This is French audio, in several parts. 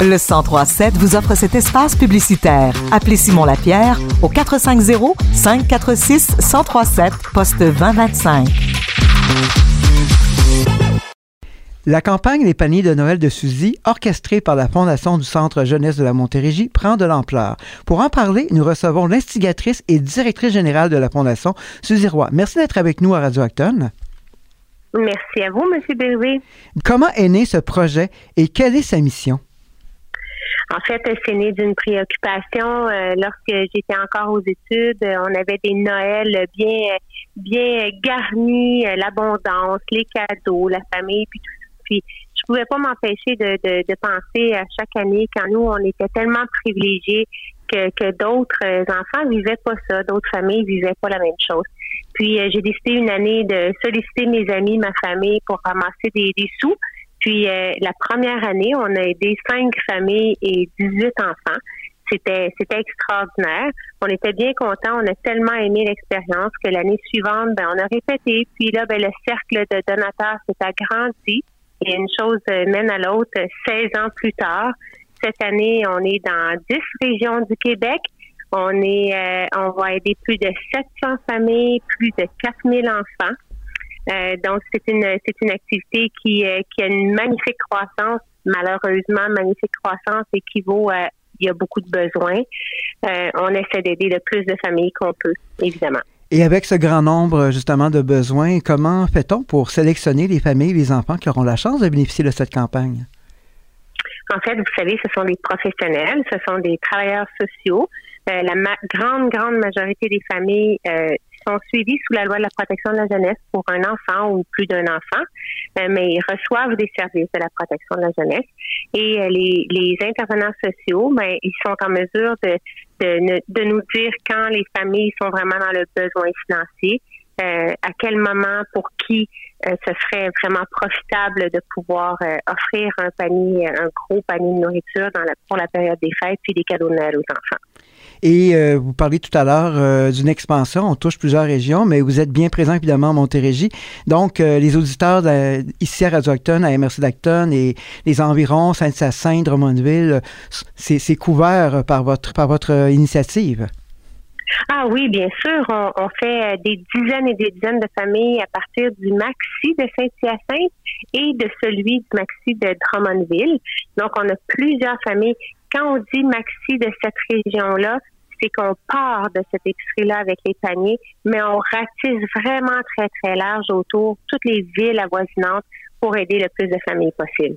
Le 1037 vous offre cet espace publicitaire. Appelez Simon Lapierre au 450 546 1037 poste 2025. La campagne des paniers de Noël de Suzy, orchestrée par la Fondation du Centre Jeunesse de la Montérégie, prend de l'ampleur. Pour en parler, nous recevons l'instigatrice et directrice générale de la Fondation, Suzy Roy. Merci d'être avec nous à Radio Acton. Merci à vous, M. Bervé. Comment est né ce projet et quelle est sa mission? En fait, c'est né d'une préoccupation. Euh, lorsque j'étais encore aux études, on avait des Noëls bien, bien garnis, euh, l'abondance, les cadeaux, la famille, puis tout puis je pouvais pas m'empêcher de, de, de, penser à chaque année quand nous on était tellement privilégiés que, d'autres enfants vivaient pas ça, d'autres familles vivaient pas la même chose. Puis euh, j'ai décidé une année de solliciter mes amis, ma famille pour ramasser des, des sous. Puis euh, la première année, on a aidé cinq familles et 18 enfants. C'était c'était extraordinaire. On était bien contents. On a tellement aimé l'expérience que l'année suivante, ben, on a répété. Puis là, ben, le cercle de donateurs s'est agrandi. Et une chose mène à l'autre 16 ans plus tard. Cette année, on est dans 10 régions du Québec. On est, euh, on va aider plus de 700 familles, plus de 4000 enfants. Euh, donc, c'est une, c'est une activité qui, euh, qui a une magnifique croissance. Malheureusement, magnifique croissance équivaut à il y a beaucoup de besoins. on essaie d'aider le plus de familles qu'on peut, évidemment. Et avec ce grand nombre justement de besoins, comment fait-on pour sélectionner les familles, les enfants qui auront la chance de bénéficier de cette campagne? En fait, vous savez, ce sont des professionnels, ce sont des travailleurs sociaux. Euh, la grande, grande majorité des familles euh, sont suivies sous la loi de la protection de la jeunesse pour un enfant ou plus d'un enfant, euh, mais ils reçoivent des services de la protection de la jeunesse. Et les, les intervenants sociaux, ben, ils sont en mesure de de, de, nous dire quand les familles sont vraiment dans le besoin financier, euh, à quel moment, pour qui euh, ce serait vraiment profitable de pouvoir euh, offrir un panier, un gros panier de nourriture dans la, pour la période des fêtes, puis des cadeaux de Noël aux enfants. Et vous parliez tout à l'heure d'une expansion. On touche plusieurs régions, mais vous êtes bien présent évidemment en Montérégie. Donc, les auditeurs ici à Radio-Acton, à MRC d'Acton et les environs, Sainte-Sassine, Drummondville, c'est couvert par votre, par votre initiative. Ah oui, bien sûr. On, fait des dizaines et des dizaines de familles à partir du Maxi de Saint-Hyacinthe et de celui du Maxi de Drummondville. Donc, on a plusieurs familles. Quand on dit Maxi de cette région-là, c'est qu'on part de cette épicerie-là avec les paniers, mais on ratisse vraiment très, très large autour toutes les villes avoisinantes pour aider le plus de familles possible.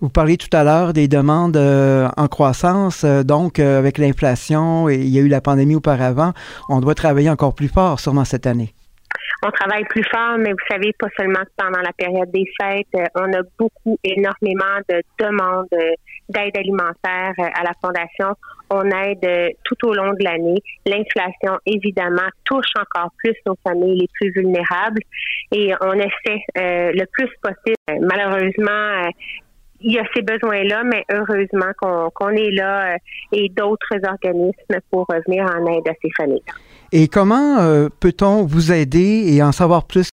Vous parliez tout à l'heure des demandes euh, en croissance, euh, donc euh, avec l'inflation et il y a eu la pandémie auparavant, on doit travailler encore plus fort sûrement cette année on travaille plus fort, mais vous savez, pas seulement pendant la période des fêtes, on a beaucoup, énormément de demandes d'aide alimentaire à la Fondation. On aide tout au long de l'année. L'inflation, évidemment, touche encore plus nos familles les plus vulnérables et on essaie le plus possible. Malheureusement, il y a ces besoins-là, mais heureusement qu'on est là et d'autres organismes pour revenir en aide à ces familles. Et comment euh, peut-on vous aider et en savoir plus?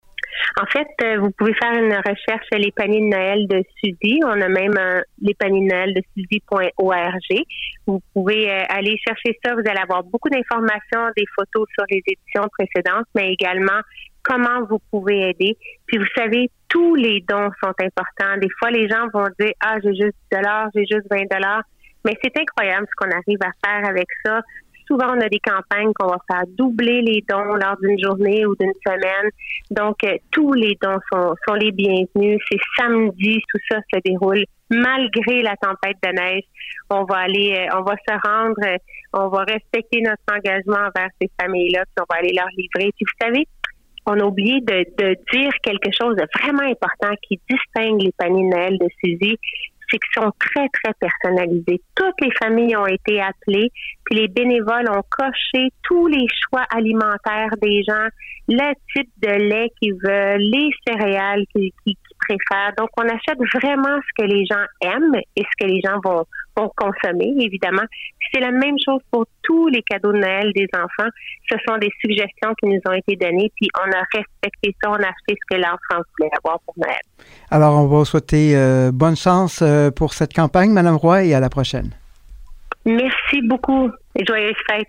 En fait, euh, vous pouvez faire une recherche les paniers de Noël de Suzy. On a même les paniers de Noël de Suzy.org. Vous pouvez euh, aller chercher ça. Vous allez avoir beaucoup d'informations, des photos sur les éditions précédentes, mais également comment vous pouvez aider. Puis vous savez, tous les dons sont importants. Des fois, les gens vont dire, ah, j'ai juste 10 dollars, j'ai juste 20 dollars. Mais c'est incroyable ce qu'on arrive à faire avec ça souvent, on a des campagnes qu'on va faire doubler les dons lors d'une journée ou d'une semaine. Donc, euh, tous les dons sont, sont les bienvenus. C'est samedi, tout ça se déroule malgré la tempête de neige. On va aller, euh, on va se rendre, euh, on va respecter notre engagement envers ces familles-là, puis on va aller leur livrer. Puis vous savez, on a oublié de, de dire quelque chose de vraiment important qui distingue les paniers de Noël de Suzy sont très, très personnalisés. Toutes les familles ont été appelées, puis les bénévoles ont coché tous les choix alimentaires des gens, le type de lait qu'ils veulent, les céréales qu'ils préfèrent. Donc, on achète vraiment ce que les gens aiment et ce que les gens vont, vont consommer, évidemment. C'est la même chose pour tous les cadeaux de Noël des enfants. Ce sont des suggestions qui nous ont été données, puis on a respecté ça, on a acheté ce que l'enfant voulait avoir pour Noël. Alors, on va vous souhaiter euh, bonne chance euh, pour cette campagne, Madame Roy, et à la prochaine. Merci beaucoup et joyeuses fêtes.